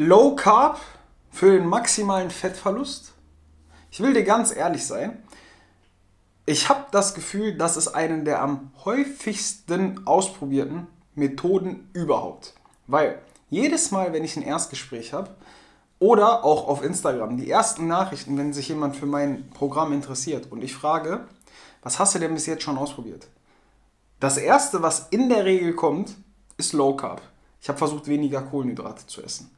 Low Carb für den maximalen Fettverlust? Ich will dir ganz ehrlich sein. Ich habe das Gefühl, das ist eine der am häufigsten ausprobierten Methoden überhaupt. Weil jedes Mal, wenn ich ein Erstgespräch habe oder auch auf Instagram, die ersten Nachrichten, wenn sich jemand für mein Programm interessiert und ich frage, was hast du denn bis jetzt schon ausprobiert? Das erste, was in der Regel kommt, ist Low Carb. Ich habe versucht, weniger Kohlenhydrate zu essen.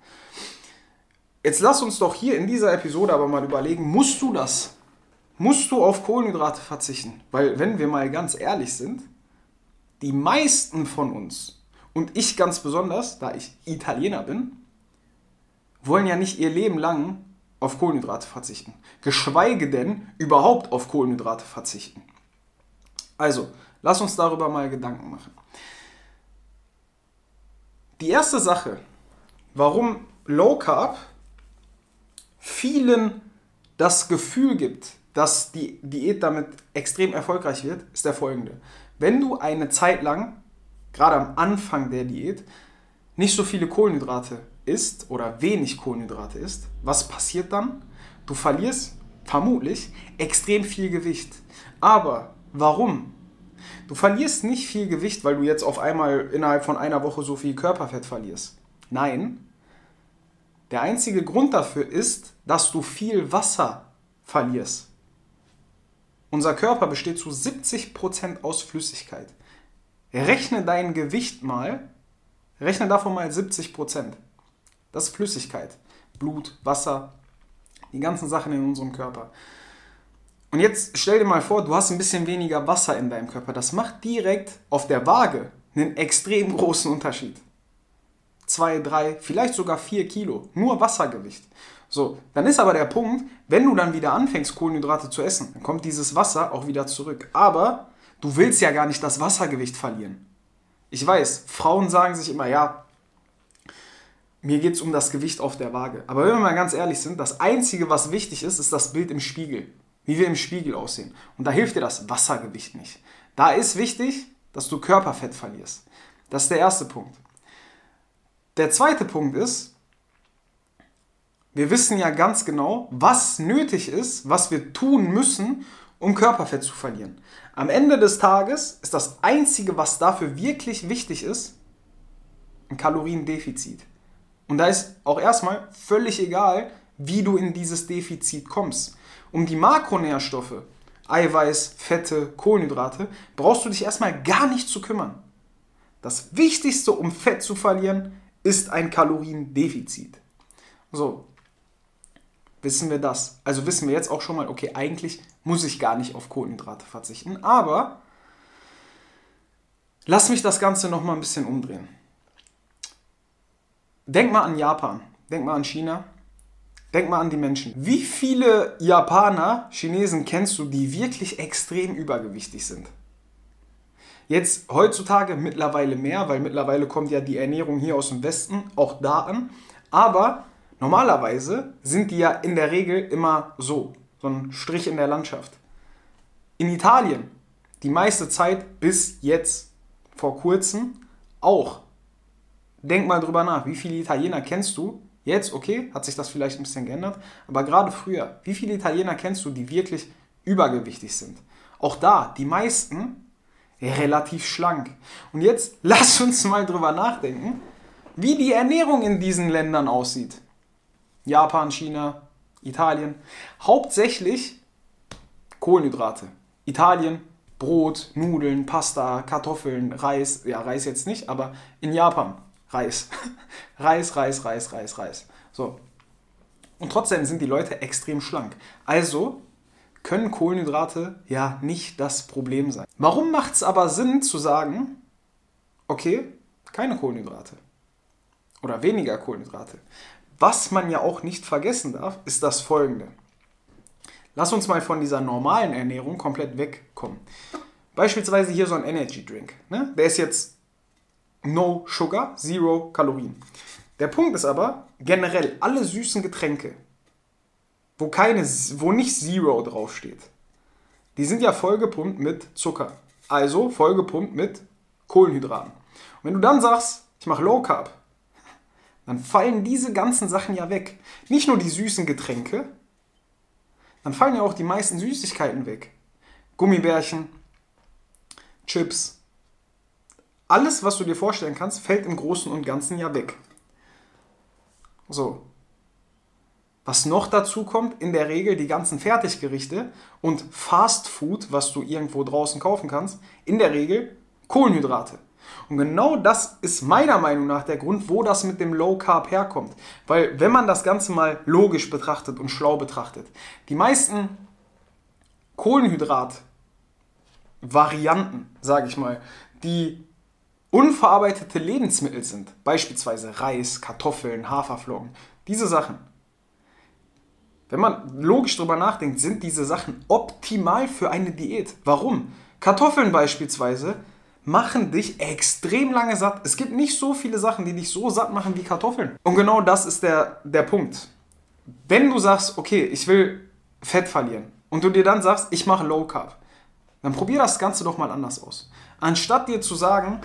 Jetzt lass uns doch hier in dieser Episode aber mal überlegen, musst du das? Musst du auf Kohlenhydrate verzichten? Weil wenn wir mal ganz ehrlich sind, die meisten von uns und ich ganz besonders, da ich Italiener bin, wollen ja nicht ihr Leben lang auf Kohlenhydrate verzichten. Geschweige denn überhaupt auf Kohlenhydrate verzichten. Also, lass uns darüber mal Gedanken machen. Die erste Sache, warum Low Carb vielen das Gefühl gibt, dass die Diät damit extrem erfolgreich wird, ist der folgende. Wenn du eine Zeit lang, gerade am Anfang der Diät, nicht so viele Kohlenhydrate isst oder wenig Kohlenhydrate isst, was passiert dann? Du verlierst vermutlich extrem viel Gewicht. Aber warum? Du verlierst nicht viel Gewicht, weil du jetzt auf einmal innerhalb von einer Woche so viel Körperfett verlierst. Nein, der einzige Grund dafür ist, dass du viel Wasser verlierst. Unser Körper besteht zu 70% aus Flüssigkeit. Rechne dein Gewicht mal, rechne davon mal 70%. Das ist Flüssigkeit. Blut, Wasser, die ganzen Sachen in unserem Körper. Und jetzt stell dir mal vor, du hast ein bisschen weniger Wasser in deinem Körper. Das macht direkt auf der Waage einen extrem großen Unterschied zwei, drei, vielleicht sogar vier Kilo. Nur Wassergewicht. So, dann ist aber der Punkt, wenn du dann wieder anfängst, Kohlenhydrate zu essen, dann kommt dieses Wasser auch wieder zurück. Aber du willst ja gar nicht das Wassergewicht verlieren. Ich weiß, Frauen sagen sich immer, ja, mir geht es um das Gewicht auf der Waage. Aber wenn wir mal ganz ehrlich sind, das Einzige, was wichtig ist, ist das Bild im Spiegel. Wie wir im Spiegel aussehen. Und da hilft dir das Wassergewicht nicht. Da ist wichtig, dass du Körperfett verlierst. Das ist der erste Punkt. Der zweite Punkt ist, wir wissen ja ganz genau, was nötig ist, was wir tun müssen, um Körperfett zu verlieren. Am Ende des Tages ist das Einzige, was dafür wirklich wichtig ist, ein Kaloriendefizit. Und da ist auch erstmal völlig egal, wie du in dieses Defizit kommst. Um die Makronährstoffe, Eiweiß, Fette, Kohlenhydrate, brauchst du dich erstmal gar nicht zu kümmern. Das Wichtigste, um Fett zu verlieren, ist ein Kaloriendefizit. So, wissen wir das. Also wissen wir jetzt auch schon mal, okay, eigentlich muss ich gar nicht auf Kohlenhydrate verzichten, aber lass mich das Ganze nochmal ein bisschen umdrehen. Denk mal an Japan, denk mal an China, denk mal an die Menschen. Wie viele Japaner, Chinesen kennst du, die wirklich extrem übergewichtig sind? Jetzt heutzutage mittlerweile mehr, weil mittlerweile kommt ja die Ernährung hier aus dem Westen auch da an. Aber normalerweise sind die ja in der Regel immer so, so ein Strich in der Landschaft. In Italien die meiste Zeit bis jetzt vor kurzem auch. Denk mal drüber nach, wie viele Italiener kennst du? Jetzt, okay, hat sich das vielleicht ein bisschen geändert, aber gerade früher, wie viele Italiener kennst du, die wirklich übergewichtig sind? Auch da, die meisten relativ schlank. Und jetzt lass uns mal drüber nachdenken, wie die Ernährung in diesen Ländern aussieht. Japan, China, Italien. Hauptsächlich Kohlenhydrate. Italien, Brot, Nudeln, Pasta, Kartoffeln, Reis. Ja, Reis jetzt nicht, aber in Japan Reis. Reis, Reis, Reis, Reis, Reis. So. Und trotzdem sind die Leute extrem schlank. Also können Kohlenhydrate ja nicht das Problem sein. Warum macht es aber Sinn zu sagen, okay, keine Kohlenhydrate oder weniger Kohlenhydrate? Was man ja auch nicht vergessen darf, ist das folgende. Lass uns mal von dieser normalen Ernährung komplett wegkommen. Beispielsweise hier so ein Energy Drink. Ne? Der ist jetzt no sugar, zero Kalorien. Der Punkt ist aber, generell alle süßen Getränke, wo, keine, wo nicht Zero draufsteht, die sind ja vollgepumpt mit Zucker. Also vollgepumpt mit Kohlenhydraten. Und wenn du dann sagst, ich mache Low Carb, dann fallen diese ganzen Sachen ja weg. Nicht nur die süßen Getränke, dann fallen ja auch die meisten Süßigkeiten weg. Gummibärchen, Chips. Alles, was du dir vorstellen kannst, fällt im Großen und Ganzen ja weg. So. Was noch dazu kommt, in der Regel die ganzen Fertiggerichte und Fast Food, was du irgendwo draußen kaufen kannst, in der Regel Kohlenhydrate. Und genau das ist meiner Meinung nach der Grund, wo das mit dem Low Carb herkommt. Weil wenn man das Ganze mal logisch betrachtet und schlau betrachtet, die meisten Kohlenhydrat-Varianten, sage ich mal, die unverarbeitete Lebensmittel sind, beispielsweise Reis, Kartoffeln, Haferflocken, diese Sachen, wenn man logisch drüber nachdenkt, sind diese Sachen optimal für eine Diät. Warum? Kartoffeln beispielsweise machen dich extrem lange satt. Es gibt nicht so viele Sachen, die dich so satt machen wie Kartoffeln. Und genau das ist der, der Punkt. Wenn du sagst, okay, ich will Fett verlieren und du dir dann sagst, ich mache Low Carb, dann probier das Ganze doch mal anders aus. Anstatt dir zu sagen,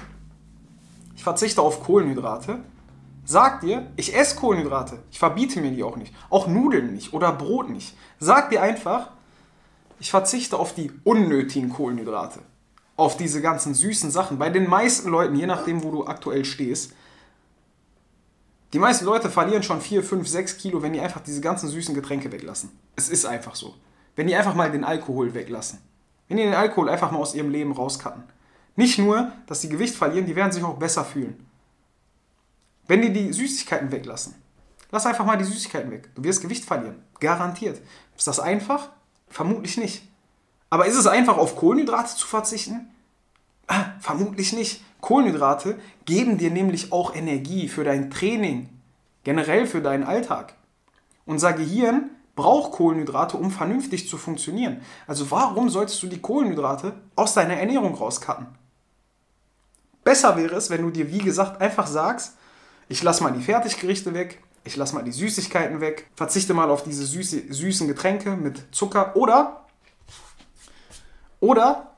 ich verzichte auf Kohlenhydrate, sag dir, ich esse Kohlenhydrate. Ich verbiete mir die auch nicht. Auch Nudeln nicht oder Brot nicht. Sag dir einfach, ich verzichte auf die unnötigen Kohlenhydrate auf diese ganzen süßen Sachen. Bei den meisten Leuten, je nachdem, wo du aktuell stehst, die meisten Leute verlieren schon 4, 5, 6 Kilo, wenn die einfach diese ganzen süßen Getränke weglassen. Es ist einfach so. Wenn die einfach mal den Alkohol weglassen. Wenn die den Alkohol einfach mal aus ihrem Leben rauskatten. Nicht nur, dass sie Gewicht verlieren, die werden sich auch besser fühlen. Wenn die die Süßigkeiten weglassen. Lass einfach mal die Süßigkeiten weg. Du wirst Gewicht verlieren. Garantiert. Ist das einfach? Vermutlich nicht. Aber ist es einfach, auf Kohlenhydrate zu verzichten? Ah, vermutlich nicht. Kohlenhydrate geben dir nämlich auch Energie für dein Training, generell für deinen Alltag. Unser Gehirn braucht Kohlenhydrate, um vernünftig zu funktionieren. Also warum solltest du die Kohlenhydrate aus deiner Ernährung rauscutten? Besser wäre es, wenn du dir, wie gesagt, einfach sagst, ich lasse mal die Fertiggerichte weg, ich lasse mal die Süßigkeiten weg, verzichte mal auf diese süße, süßen Getränke mit Zucker oder oder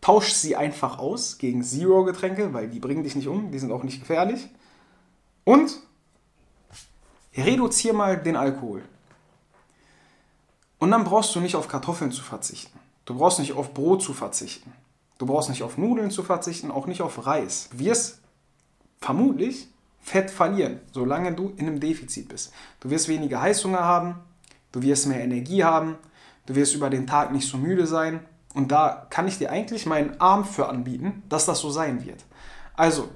tausch sie einfach aus gegen Zero-Getränke, weil die bringen dich nicht um, die sind auch nicht gefährlich. Und reduziere mal den Alkohol. Und dann brauchst du nicht auf Kartoffeln zu verzichten. Du brauchst nicht auf Brot zu verzichten. Du brauchst nicht auf Nudeln zu verzichten, auch nicht auf Reis. Du wirst vermutlich Fett verlieren, solange du in einem Defizit bist. Du wirst weniger Heißhunger haben, du wirst mehr Energie haben, du wirst über den Tag nicht so müde sein und da kann ich dir eigentlich meinen Arm für anbieten, dass das so sein wird. Also,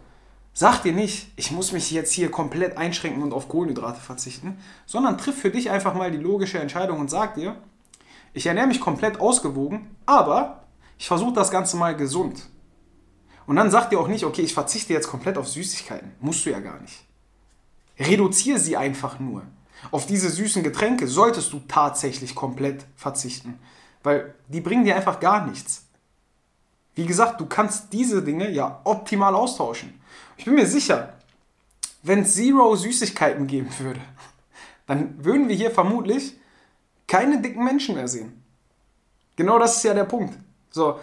sag dir nicht, ich muss mich jetzt hier komplett einschränken und auf Kohlenhydrate verzichten, sondern triff für dich einfach mal die logische Entscheidung und sag dir, ich ernähre mich komplett ausgewogen, aber ich versuche das Ganze mal gesund. Und dann sag dir auch nicht, okay, ich verzichte jetzt komplett auf Süßigkeiten. Musst du ja gar nicht. Reduziere sie einfach nur. Auf diese süßen Getränke solltest du tatsächlich komplett verzichten. Weil die bringen dir einfach gar nichts. Wie gesagt, du kannst diese Dinge ja optimal austauschen. Ich bin mir sicher, wenn es Zero Süßigkeiten geben würde, dann würden wir hier vermutlich keine dicken Menschen mehr sehen. Genau das ist ja der Punkt. So.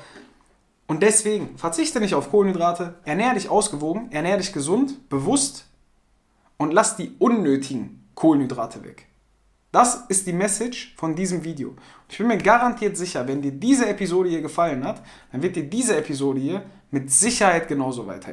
Und deswegen verzichte nicht auf Kohlenhydrate, ernähre dich ausgewogen, ernähre dich gesund, bewusst und lass die unnötigen Kohlenhydrate weg. Das ist die Message von diesem Video. Ich bin mir garantiert sicher, wenn dir diese Episode hier gefallen hat, dann wird dir diese Episode hier mit Sicherheit genauso weiterhelfen.